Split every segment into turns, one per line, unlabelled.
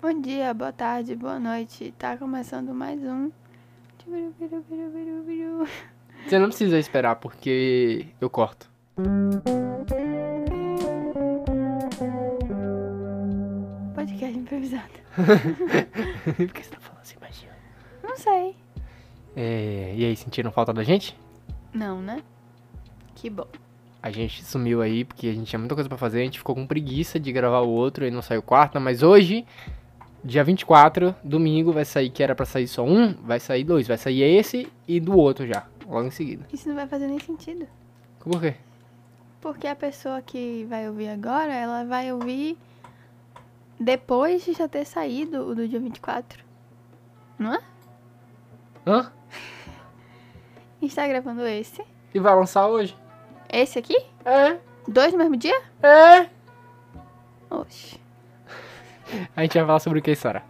Bom dia, boa tarde, boa noite. Tá começando mais um.
Você não precisa esperar porque eu corto.
Podcast improvisado.
Por que você tá falando assim, baixinho?
Não sei.
É, e aí, sentiram falta da gente?
Não, né? Que bom.
A gente sumiu aí porque a gente tinha muita coisa pra fazer, a gente ficou com preguiça de gravar o outro e não saiu quarta, mas hoje, dia 24, domingo, vai sair, que era pra sair só um, vai sair dois. Vai sair esse e do outro já, logo em seguida.
Isso não vai fazer nem sentido.
Por quê?
Porque a pessoa que vai ouvir agora, ela vai ouvir depois de já ter saído o do dia 24. Não é?
Hã?
A gente tá gravando esse.
E vai lançar hoje?
Esse aqui?
É,
Dois no mesmo dia?
é.
Oxe.
A gente vai falar sobre o que, Sara?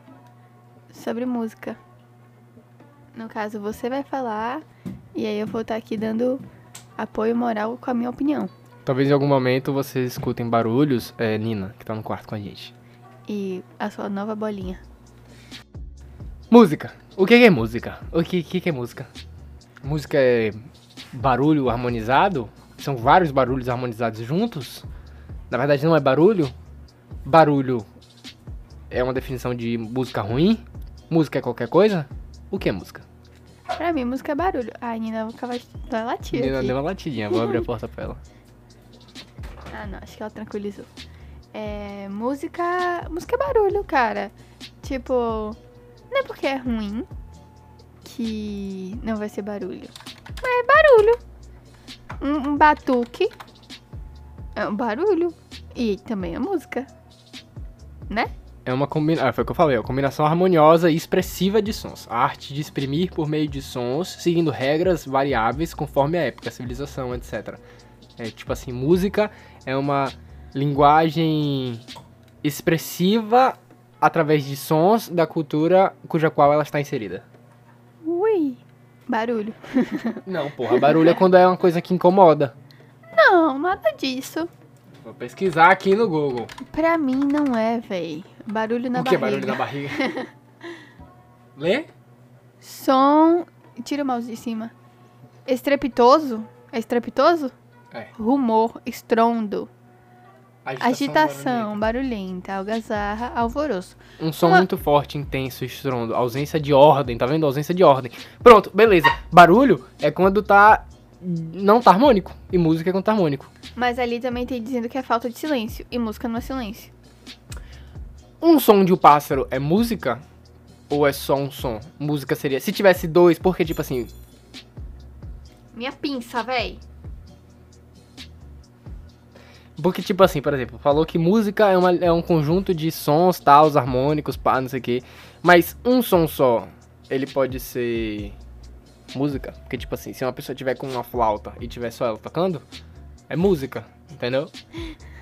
Sobre música. No caso, você vai falar e aí eu vou estar aqui dando apoio moral com a minha opinião.
Talvez em algum momento vocês escutem barulhos. É Nina, que tá no quarto com a gente.
E a sua nova bolinha.
Música. O que é música? O que, que que é música? Música é barulho harmonizado? São vários barulhos harmonizados juntos? Na verdade não é barulho? Barulho é uma definição de música ruim? Música é qualquer coisa? O que é música?
Pra mim, música é barulho. Nina, vou acabar de vai latir
Nina
aqui.
deu uma latidinha, vou abrir a porta pra ela.
Ah, não, acho que ela tranquilizou. É, música. Música é barulho, cara. Tipo, não é porque é ruim que não vai ser barulho. Mas é barulho. Um, um batuque é um barulho. E também é música. Né?
É uma combinação, ah, foi o que eu falei, é uma combinação harmoniosa e expressiva de sons. A arte de exprimir por meio de sons, seguindo regras variáveis conforme a época, a civilização, etc. É tipo assim, música é uma linguagem expressiva através de sons da cultura cuja qual ela está inserida.
Ui. Barulho.
Não, porra, barulho é quando é uma coisa que incomoda.
Não, nada disso.
Vou pesquisar aqui no Google.
Pra mim não é, véi. Barulho na
o que é
barriga.
barulho na barriga? Lê?
Som. Tira o mouse de cima. Estrepitoso? É estrepitoso?
É.
Rumor, estrondo,
Agitação,
agitação, barulhenta, algazarra, alvoroço.
Um som
Uma-
muito forte, intenso, estrondo. Ausência de ordem, tá vendo? Ausência de ordem. Pronto, beleza. Barulho é quando tá. Não tá harmônico. E música é quando tá harmônico.
Mas ali também tem dizendo que é falta de silêncio. E música não é silêncio.
Um som de um pássaro é música? Ou é só um som? Música seria. Se tivesse dois, porque tipo assim.
Minha pinça, véi.
Porque, tipo assim, por exemplo, falou que música é, uma, é um conjunto de sons, tal, harmônicos, pá, não sei o quê. Mas um som só, ele pode ser música. Porque, tipo assim, se uma pessoa tiver com uma flauta e tiver só ela tocando, é música, entendeu?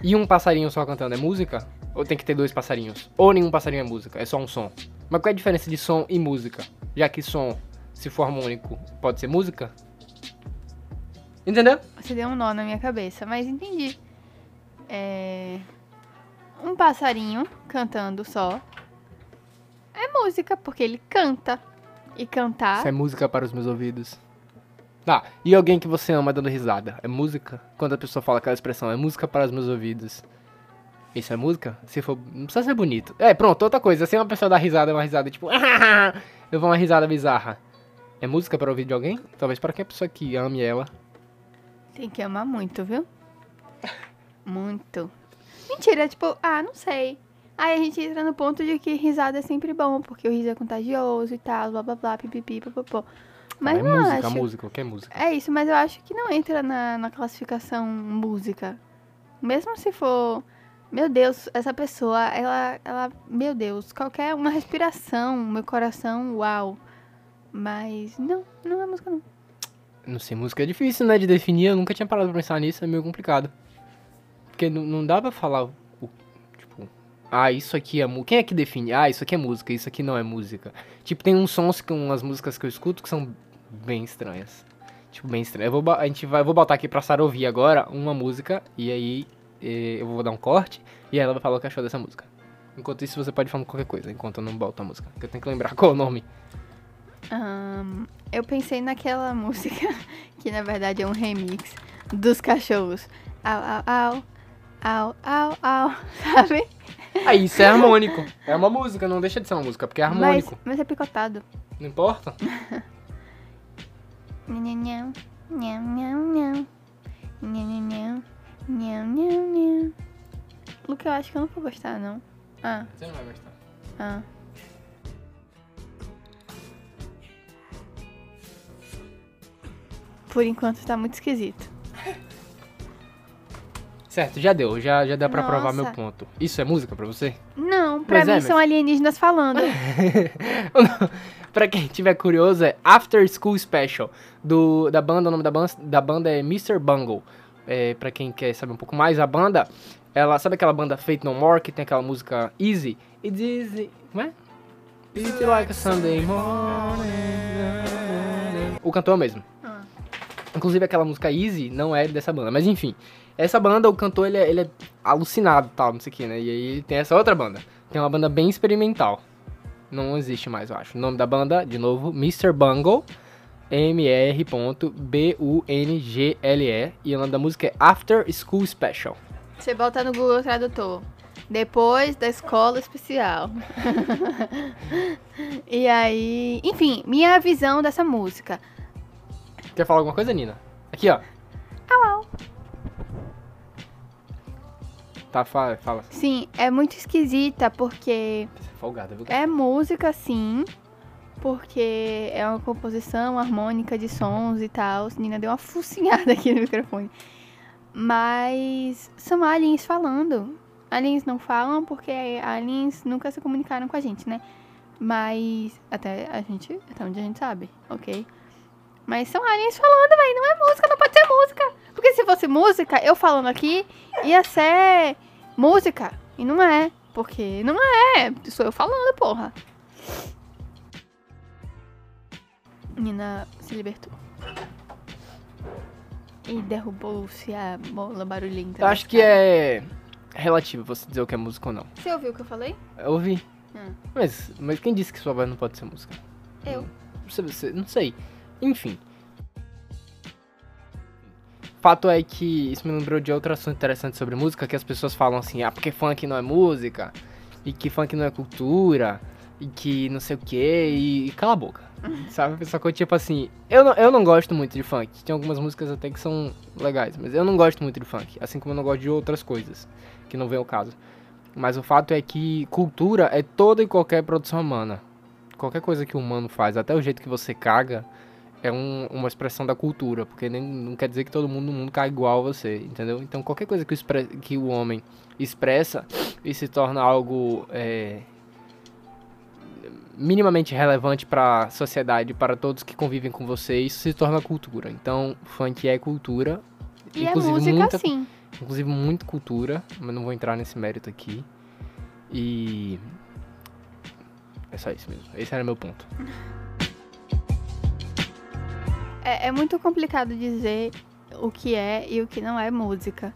E um passarinho só cantando é música? Ou tem que ter dois passarinhos? Ou nenhum passarinho é música, é só um som? Mas qual é a diferença de som e música? Já que som, se for harmônico, pode ser música? Entendeu?
Você deu um nó na minha cabeça, mas entendi. É. Um passarinho cantando só. É música, porque ele canta. E cantar.
Isso é música para os meus ouvidos. Tá, e alguém que você ama dando risada? É música? Quando a pessoa fala aquela expressão, é música para os meus ouvidos. Isso é música? Se for. Não precisa ser bonito. É, pronto, outra coisa. Se uma pessoa dá risada, uma risada tipo. Eu vou uma risada bizarra. É música para ouvir de alguém? Talvez para qualquer pessoa que ame ela.
Tem que amar muito, viu? Muito. Mentira, tipo, ah, não sei. Aí a gente entra no ponto de que risada é sempre bom, porque o riso é contagioso e tal, blá blá blá, pipipi, popopó. Mas
é
não
música,
acho.
música, qualquer música.
É isso, mas eu acho que não entra na, na classificação música. Mesmo se for. Meu Deus, essa pessoa, ela, ela. Meu Deus, qualquer uma respiração, meu coração, uau. Mas não, não é música não.
Não sei, música é difícil, né, de definir. Eu nunca tinha parado pra pensar nisso, é meio complicado. Porque não, não dá pra falar, ah, isso aqui é música. Quem é que define? Ah, isso aqui é música, isso aqui não é música. Tipo, tem uns sons, com umas músicas que eu escuto que são bem estranhas. Tipo, bem estranhas. Eu vou, a gente vai, eu vou botar aqui pra Sara ouvir agora uma música, e aí eh, eu vou dar um corte, e ela vai falar o que achou dessa música. Enquanto isso, você pode falar qualquer coisa, enquanto eu não boto a música. Que eu tenho que lembrar qual é o nome.
Ahn, eu pensei naquela música, que na verdade é um remix dos cachorros. Au, au, au, au, au, au, sabe?
Ah, isso é harmônico. É uma música, não deixa de ser uma música, porque é
Mas,
harmônico.
mas é picotado.
Não importa.
Luke, eu acho que eu não vou gostar, não. Ah,
Você não vai gostar.
ah. Por enquanto tá muito esquisito.
Certo, já deu. Já, já deu pra provar meu ponto. Isso é música pra você?
Não, pra
Mas
mim
é,
são alienígenas falando.
pra quem tiver curioso, é After School Special. Do, da banda, o nome da banda, da banda é Mr. Bungle. É, pra quem quer saber um pouco mais, a banda, ela sabe aquela banda Fate No More, que tem aquela música Easy? It's easy. Como é? Easy like a Sunday morning. O cantor é o mesmo.
Ah.
Inclusive aquela música Easy não é dessa banda, mas enfim. Essa banda, o cantor, ele é, ele é alucinado tal, não sei o que, né? E aí tem essa outra banda. Tem uma banda bem experimental. Não existe mais, eu acho. O nome da banda, de novo, Mr. Bungle. M-R.B-U-N-G-L-E. E o nome da música é After School Special.
Você bota no Google Tradutor. Depois da escola especial. e aí. Enfim, minha visão dessa música.
Quer falar alguma coisa, Nina? Aqui, ó.
Au, au.
Tá, fala. fala.
Sim, é muito esquisita porque
é folgada, viu?
é música, sim. Porque é uma composição harmônica de sons e tal. Nina deu uma focinhada aqui no microfone. Mas são aliens falando. Aliens não falam porque aliens nunca se comunicaram com a gente, né? Mas até a gente, até onde a gente sabe, ok? Mas são aliens falando, velho. Não é música, não pode ser música. Porque se fosse música, eu falando aqui, ia ser música. E não é. Porque não é. Sou eu falando, porra. Nina se libertou. E derrubou-se a bola barulhenta.
Eu acho que é relativo você dizer o que é música ou não.
Você ouviu o que eu falei?
Eu ouvi.
Hum.
Mas, mas quem disse que sua voz não pode ser música?
Eu.
Você, você- não sei. Enfim. Fato é que isso me lembrou de outro assunto interessante sobre música, que as pessoas falam assim, ah, porque funk não é música, e que funk não é cultura, e que não sei o que, e, e cala a boca. Sabe? Só que tipo assim, eu não, eu não gosto muito de funk. Tem algumas músicas até que são legais, mas eu não gosto muito de funk. Assim como eu não gosto de outras coisas, que não vem ao caso. Mas o fato é que cultura é toda e qualquer produção humana. Qualquer coisa que o humano faz, até o jeito que você caga, é um- uma expressão da cultura. Porque nem, não quer dizer que todo mundo no mundo caga igual a você, entendeu? Então qualquer coisa que o, expre- que o homem expressa e se torna algo é, minimamente relevante para a sociedade, para todos que convivem com você, isso se torna cultura. Então, funk é cultura.
E é música
muita,
sim.
inclusive muito cultura, mas não vou entrar nesse mérito aqui. E é só isso mesmo. Esse era meu ponto.
É, é muito complicado dizer o que é e o que não é música.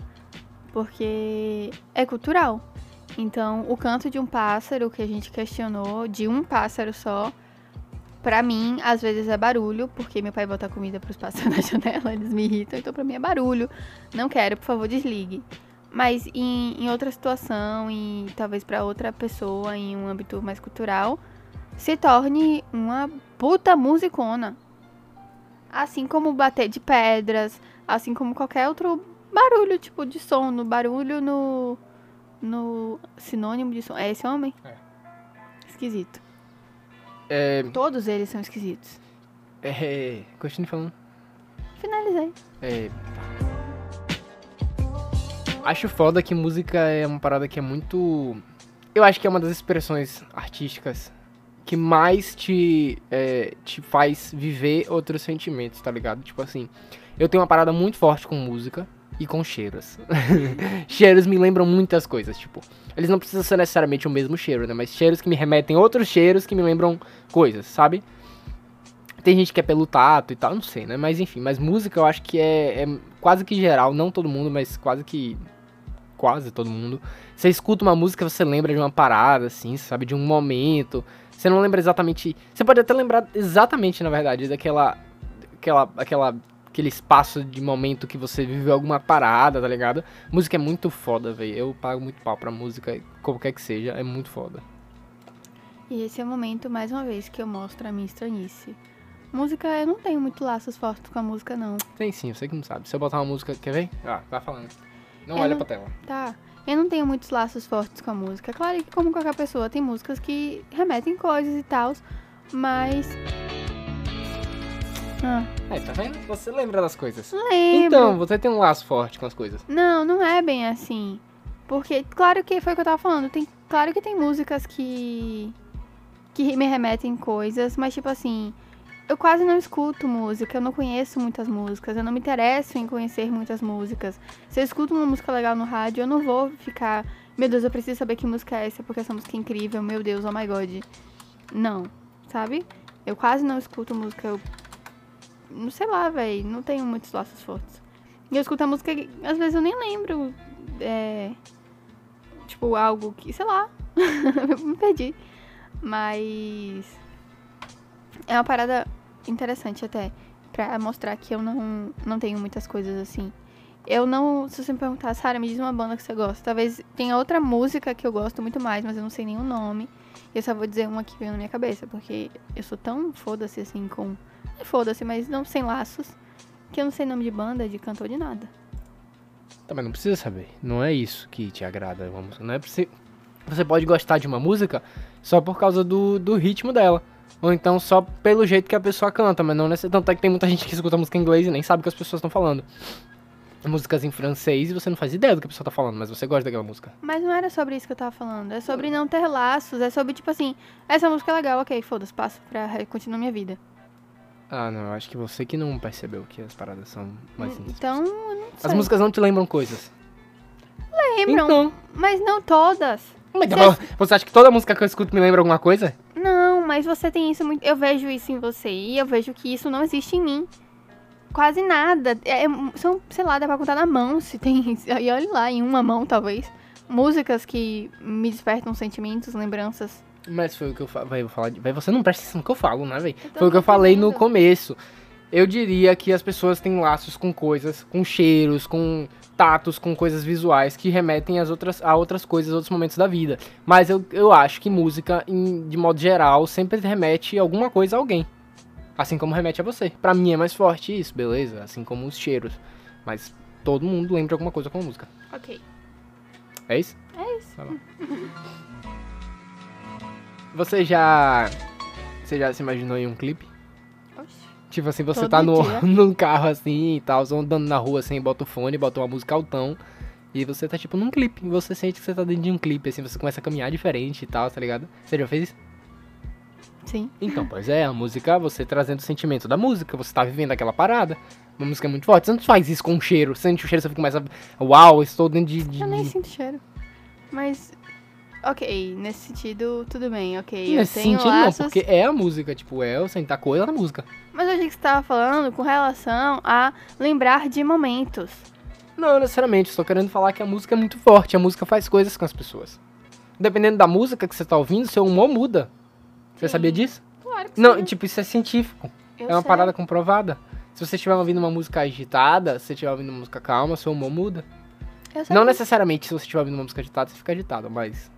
Porque é cultural. Então, o canto de um pássaro que a gente questionou, de um pássaro só, pra mim, às vezes é barulho, porque meu pai bota comida pros pássaros na janela, eles me irritam, então pra mim é barulho. Não quero, por favor, desligue. Mas em, em outra situação, e talvez pra outra pessoa, em um âmbito mais cultural, se torne uma puta musicona. Assim como bater de pedras, assim como qualquer outro barulho, tipo de som, no barulho no no sinônimo de som. É esse homem?
É.
Esquisito.
É,
Todos eles são esquisitos.
é, continue falando.
Finalizei.
É, acho foda que música é uma parada que é muito. Eu acho que é uma das expressões artísticas que mais te, é, te faz viver outros sentimentos, tá ligado? Tipo assim, eu tenho uma parada muito forte com música e com cheiros. cheiros me lembram muitas coisas, tipo, eles não precisam ser necessariamente o mesmo cheiro, né? Mas cheiros que me remetem a outros cheiros que me lembram coisas, sabe? Tem gente que é pelo tato e tal, não sei, né? Mas enfim, mas música eu acho que é, é quase que geral, não todo mundo, mas quase que quase todo mundo. Você escuta uma música, você lembra de uma parada, assim, sabe, de um momento. Você não lembra exatamente. Você pode até lembrar exatamente, na verdade, daquela. Aquela. aquela aquele espaço de momento que você viveu alguma parada, tá ligado? Música é muito foda, velho. Eu pago muito pau pra música, qualquer que seja, é muito foda.
E esse é o momento, mais uma vez, que eu mostro a minha estranhice. Música, eu não tenho muito laços fortes com a música, não.
Tem sim, eu sei que não sabe. Se eu botar uma música, quer ver? Ah, vai falando. Não
Eu
olha
não-
pra tela.
Tá. Eu não tenho muitos laços fortes com a música. Claro que, como qualquer pessoa, tem músicas que remetem coisas e tal, mas. Ah,
Aí, tá vendo? Você lembra das coisas.
lembro.
Então, você tem um laço forte com as coisas.
Não, não é bem assim. Porque, claro que foi o que eu tava falando. Tem, claro que tem músicas que. que me remetem coisas, mas tipo assim. Eu quase não escuto música, eu não conheço muitas músicas, eu não me interesso em conhecer muitas músicas. Se eu escuto uma música legal no rádio, eu não vou ficar, meu Deus, eu preciso saber que música é essa, porque essa música é incrível, meu Deus, oh my god. Não, sabe? Eu quase não escuto música, eu. Não sei lá, velho, não tenho muitos laços fortes. E eu escuto a música às vezes eu nem lembro. É. Tipo, algo que, sei lá. me perdi. Mas. É uma parada interessante até. Pra mostrar que eu não, não tenho muitas coisas assim. Eu não. Se você me perguntar, Sara, me diz uma banda que você gosta. Talvez tenha outra música que eu gosto muito mais, mas eu não sei nenhum nome. Eu só vou dizer uma que veio na minha cabeça, porque eu sou tão foda-se assim com. É foda-se, mas não sem laços. Que eu não sei nome de banda, de cantor, de nada.
Também não precisa saber. Não é isso que te agrada música. Não é você. Você pode gostar de uma música só por causa do, do ritmo dela. Ou então só pelo jeito que a pessoa canta, mas não necessariamente. Tanto é que tem muita gente que escuta música em inglês e nem sabe o que as pessoas estão falando. Músicas em francês e você não faz ideia do que a pessoa tá falando, mas você gosta daquela música.
Mas não era sobre isso que eu tava falando. É sobre não ter laços. É sobre, tipo assim, essa música é legal, ok, foda-se, passo pra continuar minha vida.
Ah, não, eu acho que você que não percebeu que as paradas são mais simples.
Então, eu não sei.
As músicas não te lembram coisas.
lembram,
Então,
mas não todas.
mas
Você-
você acha que toda música que eu escuto me lembra alguma coisa?
Não, mas você tem isso muito. Eu vejo isso em você e eu vejo que isso não existe em mim. Quase nada. É, é- são, sei lá, dá pra contar na mão se tem. E olha lá, em uma mão talvez. Músicas que me despertam sentimentos, lembranças.
Mas foi o que eu falo. Vai, você não presta atenção no que eu falo, né, velho? Foi o que eu falei no começo. Eu diria que as pessoas têm laços com coisas, com cheiros, com tatos, com coisas visuais que remetem às outras, a outras coisas, outros momentos da vida. Mas eu, eu acho que música, em- de modo geral, sempre remete alguma coisa a alguém. Assim como remete a você. Pra mim é mais forte isso, beleza? Assim como os cheiros. Mas todo mundo lembra alguma coisa com a música.
Ok.
É isso?
É isso.
Tá. Você já. Você já se imaginou em um clipe? Tipo assim, você
Todo
tá no,
dia.
num carro assim e tal, andando na rua assim, bota o fone, bota uma música altão. E você tá tipo num clipe. E você sente que você tá dentro de um clipe, assim, você começa a caminhar diferente e tal, tá ligado? Você já fez isso?
Sim.
Então, pois é, a música, você trazendo o sentimento da música, você tá vivendo aquela parada. Uma música muito forte. Você não faz isso com um cheiro. Sente o cheiro, você começa. Uau, estou dentro de. de-
Eu nem sinto cheiro. Mas. Ok, nesse sentido, tudo bem, ok.
Nesse
eu tenho
sentido,
laços.
não, porque é a música, tipo, é o sentar coisa na música.
Mas eu achei que você tava falando com relação a lembrar de momentos.
Não, necessariamente, estou querendo falar que a música é muito forte, a música faz coisas com as pessoas. Dependendo da música que você tá ouvindo, seu humor muda. Você
Sim.
sabia disso?
Claro que
Não,
sim.
tipo, isso é científico.
Eu
é uma
sei.
parada comprovada. Se você estiver ouvindo uma música agitada, se você estiver ouvindo uma música calma, seu humor muda.
Eu sei
Não necessariamente se você estiver ouvindo uma música agitada, você fica agitado, mas.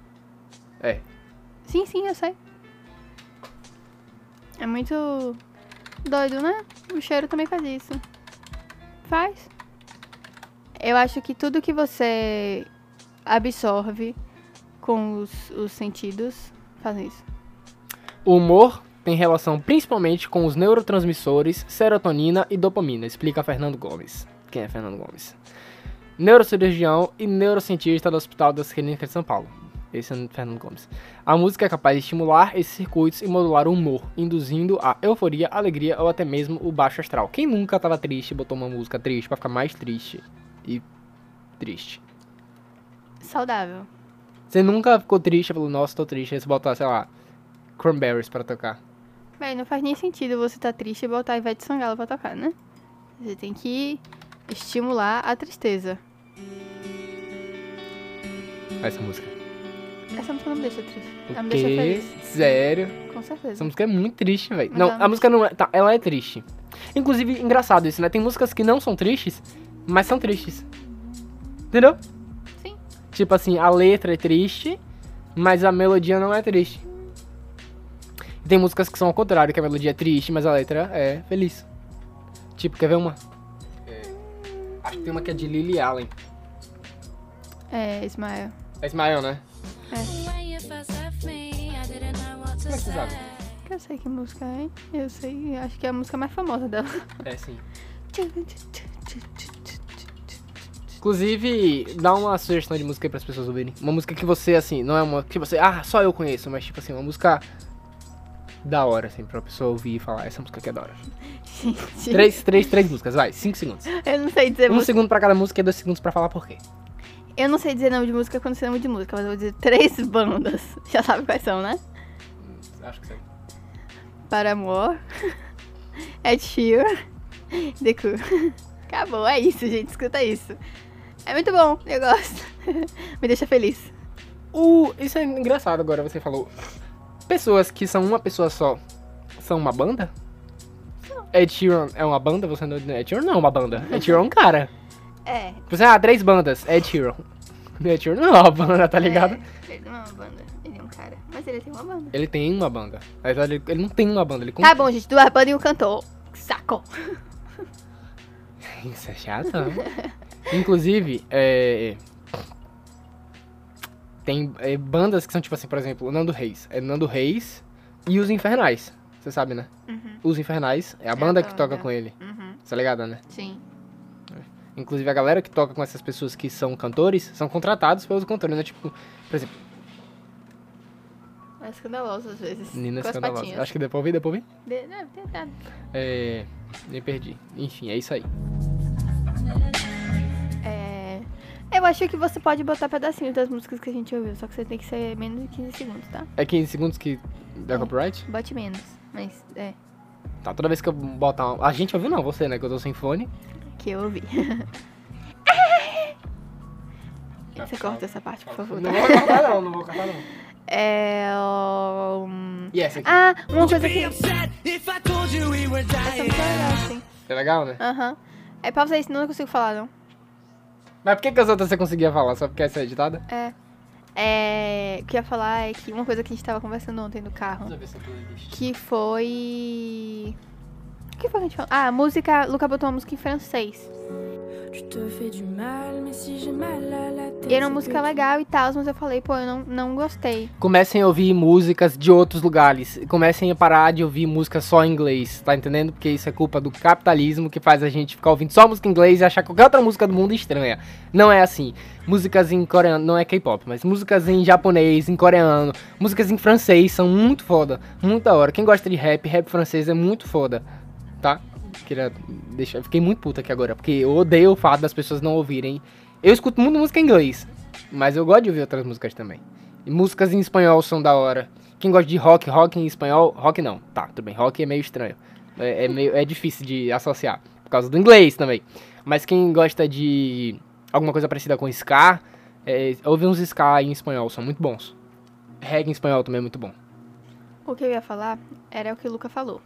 É.
Sim, sim, eu sei. É muito doido, né? O cheiro também faz isso. Faz. Eu acho que tudo que você absorve com os, os sentidos faz isso.
O humor tem relação principalmente com os neurotransmissores serotonina e dopamina, explica Fernando Gomes. Quem é Fernando Gomes? Neurocirurgião e neurocientista do Hospital das Clínicas de São Paulo. Esse é o Fernando Gomes. A música é capaz de estimular esses circuitos e modular o humor, induzindo a euforia, alegria ou até mesmo o baixo astral. Quem nunca tava triste e botou uma música triste pra ficar mais triste e triste?
Saudável.
Você nunca ficou triste e falou, nossa, tô triste, aí você botar, sei lá, Cranberries pra tocar.
Bem, não faz nem sentido você tá triste e botar Ivete Sangalo pra tocar, né? Você tem que estimular a tristeza.
essa música.
Essa música não me deixa triste. Ela me deixa feliz.
Sério?
Com certeza.
Essa música é muito triste, velho. Não, a música não é. Tá, ela é triste. Inclusive, engraçado isso, né? Tem músicas que não são tristes, mas são tristes. Entendeu?
Sim.
Tipo assim, a letra é triste, mas a melodia não é triste. E tem músicas que são ao contrário, que a melodia é triste, mas a letra é feliz. Tipo, quer ver uma? É, acho que tem uma que é de Lily Allen.
É, Ismael.
É Ismael, né?
To
Como é que você sabe?
Eu sei que música é. Eu sei, acho que é a música mais famosa dela.
É sim. Inclusive, dá uma sugestão de música aí pras pessoas ouvirem. Uma música que você, assim, não é uma que você, ah, só eu conheço, mas tipo assim, uma música da hora, assim, pra pessoa ouvir e falar, essa música aqui é da hora.
Gente,
Três, três, três músicas, vai, cinco segundos.
eu não sei dizer
Um
música.
segundo pra cada música e dois segundos pra falar por quê.
Eu não sei dizer nome de música quando você nome de música, mas eu vou dizer três bandas. Já sabe quais são, né?
Acho que sim.
Paramore, Ed Sheeran, The Cure. Acabou, é isso, gente. Escuta isso. É muito bom, eu gosto. Me deixa feliz.
O, isso é engraçado agora, você falou. Pessoas que são uma pessoa só são uma banda? Ed Sheeran é uma banda? Você não. Ed Sheeran não é uma banda. Ed Sheeran é um cara.
É.
Você, ah, três bandas. Ed Sheeran. Ed Sheeran não é uma banda, tá ligado?
É, ele não é uma banda, ele é um cara. Mas ele tem uma banda.
Ele tem uma banda. Mas ele, ele não tem uma banda, ele
Tá bom, gente, duas bandas e um cantor. Saco.
Isso é chato, né? Inclusive, é. Tem é, bandas que são tipo assim, por exemplo, o Nando Reis. É Nando Reis e os Infernais. Você sabe, né?
Uhum,
Os Infernais é a
a
banda que
banda.
toca com ele.
uhum,
Tá ligado, né?
sim.
Inclusive a galera que toca com essas pessoas que são cantores são contratados pelos cantores, né? Tipo, por exemplo,
É escandaloso às vezes.
Nina
com as
Escandalosa. Acho que depois vi, depois vi.
De- Deve ter dado.
É. Me perdi. Enfim, é isso aí.
É... Eu acho que você pode botar pedacinhos das músicas que a gente ouviu, só que você tem que ser menos de 15 segundos, tá?
É 15 segundos que dá
É.
copyright?
Bote menos, mas é,
Tá, toda vez que eu botar uma... A gente ouviu não, você, né? Que eu tô sem fone.
Que eu ouvi. Você corta essa parte, por favor.
Não vou cortar não, não vou cortar não.
É. um,
E essa aqui?
Ah, uma coisa que.
Be
Essa
upset if I told you we were
é muito legal, sim.
É legal, né?
Aham. É pausa aí, senão eu não consigo falar, não.
Mas por que, que as outras você conseguia falar? Só porque essa é editada?
É. É. O que eu ia falar é que uma coisa que a gente tava conversando ontem no carro.
ver se eu tô
Que foi. Que foi que a gente falou? Ah, a música. Luca botou uma música em francês. E era uma música legal e tal, mas eu falei, pô, eu não, não gostei.
Comecem a ouvir músicas de outros lugares. Comecem a parar de ouvir música só em inglês, tá entendendo? Porque isso é culpa do capitalismo que faz a gente ficar ouvindo só música em inglês e achar qualquer outra música do mundo estranha. Não é assim. Músicas em coreano, não é K-pop, mas músicas em japonês, em coreano, músicas em francês são muito foda, muito da hora. Quem gosta de rap, rap francês é muito foda, tá? Queria deixar, fiquei muito puta aqui agora, porque eu odeio o fato das pessoas não ouvirem. Eu escuto muito música em inglês, mas eu gosto de ouvir outras músicas também. E músicas em espanhol são da hora. Quem gosta de rock, rock em espanhol, rock não. Tá, tudo bem, rock é meio estranho. É, é meio, é difícil de associar, por causa do inglês também. Mas quem gosta de alguma coisa parecida com ska, é, ouve uns ska em espanhol, são muito bons. Reggae em espanhol também é muito bom.
O que eu ia falar era o que o Luca falou.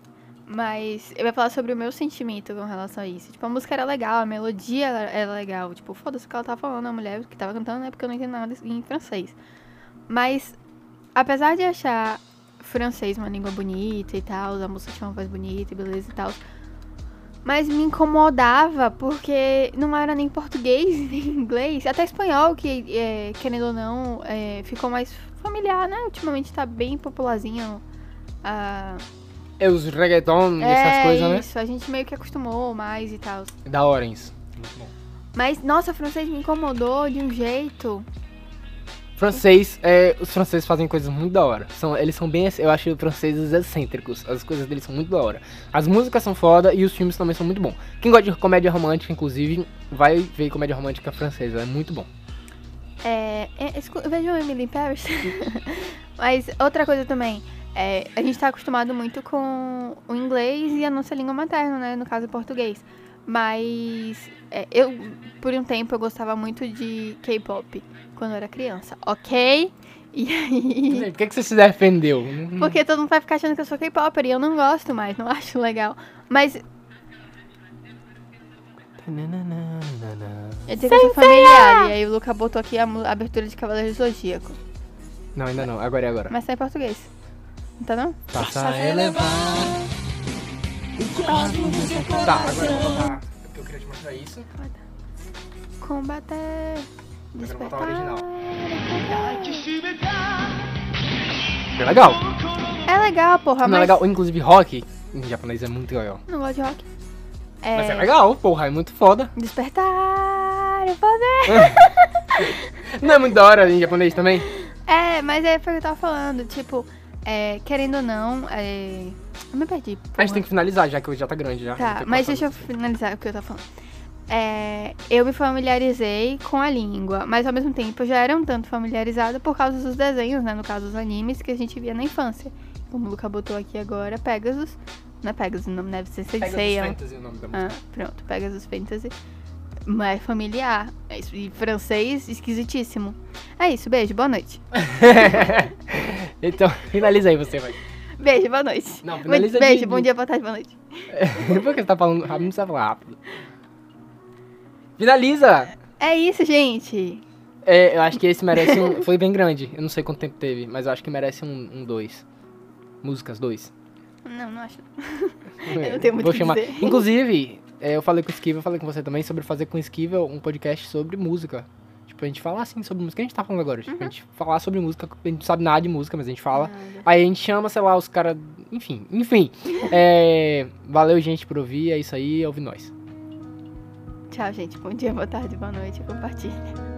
Mas eu ia falar sobre o meu sentimento com relação a isso. Tipo, a música era legal, a melodia era, era legal. Tipo, foda-se o que ela tava falando, a mulher que tava cantando, é porque eu não entendo nada em francês. Mas, apesar de achar francês uma língua bonita e tal, a música tinha uma voz bonita e beleza e tal. Mas me incomodava porque não era nem português, nem inglês, até espanhol, que, é, querendo ou não, é, ficou mais familiar, né? Ultimamente tá bem popularzinho. a
É os reggaeton e essas coisas, né?
isso, a gente meio que acostumou mais e tal.
Da hora isso. Muito bom.
Mas, nossa, o francês me incomodou de um jeito.
Francês, é, os franceses fazem coisas muito da hora. São, eles são bem, eu acho os franceses excêntricos. As coisas deles são muito da hora. As músicas são foda e os filmes também são muito bons. Quem gosta de comédia romântica, inclusive, vai ver comédia romântica francesa. É muito bom.
É, é, vejam Emily Paris. Mas outra coisa também, é, a gente tá acostumado muito com o inglês e a nossa língua materna, né? No caso, o português. Mas é, eu, por um tempo, eu gostava muito de K-pop quando eu era criança, ok? E aí.
Por que, que você se defendeu?
Porque todo mundo vai ficar achando que eu sou K-popper e eu não gosto mais, não acho legal. Mas eu dizer que eu sou familiar. E aí o Luca botou aqui a abertura de Cavaleiro do Zodíaco.
Não, ainda não. Agora é agora.
Mas tá em português. Tá não?
Passa a elevar. Tá, agora eu vou botar. Porque eu queria te mostrar isso.
Combater.
vou botar
Despertar.
o original. É legal.
É legal, porra,
Não,
mas.
é legal. Inclusive, rock em japonês é muito legal.
Não gosto de rock. É.
Mas é legal, porra. É muito foda.
Despertar o poder.
Não é muito da hora em japonês também?
É, mas é foi o que eu tava falando. Tipo, é, querendo ou não, é. Eu me perdi.
A gente
porra.
tem que finalizar, já que hoje já tá grande já.
Tá, mas deixa eu finalizar o que eu tava falando. É, eu me familiarizei com a língua, mas ao mesmo tempo eu já era um tanto familiarizada por causa dos desenhos, né? No caso, os animes que a gente via na infância. Como o Luca botou aqui agora, Pegasus. Não é Pegasus, o nome deve ser
Pegasus
Sensei.
Fantasy, o nome da música.
Ah, pronto, Pegasus Fantasy. Mas familiar. É E francês, esquisitíssimo. É isso, beijo, boa noite.
então, finaliza aí você, vai.
Beijo, boa noite.
Não, finaliza
Beijo,
de-
bom dia, boa tarde, boa noite.
Por que você tá falando rápido? Não precisa falar rápido. Finaliza!
É isso, gente.
É, eu acho que esse merece um. Foi bem grande. Eu não sei quanto tempo teve, mas eu acho que merece um, um dois. Músicas, dois.
Não, não acho. Eu não tenho muito
Vou chamar.
dizer.
Inclusive, é, eu falei com o Esquivel, falei com você também sobre fazer com o Esquivel um podcast sobre música. Tipo, a gente falar assim sobre música. O que a gente tá falando agora? Tipo, a gente falar sobre música, a gente não sabe nada de música, mas a gente fala.
Nada.
Aí a gente chama, sei lá, os caras. Enfim, enfim. É, valeu, gente, por ouvir. É isso aí, ouve nós.
Tchau, gente. Bom dia, boa tarde, boa noite. Compartilha.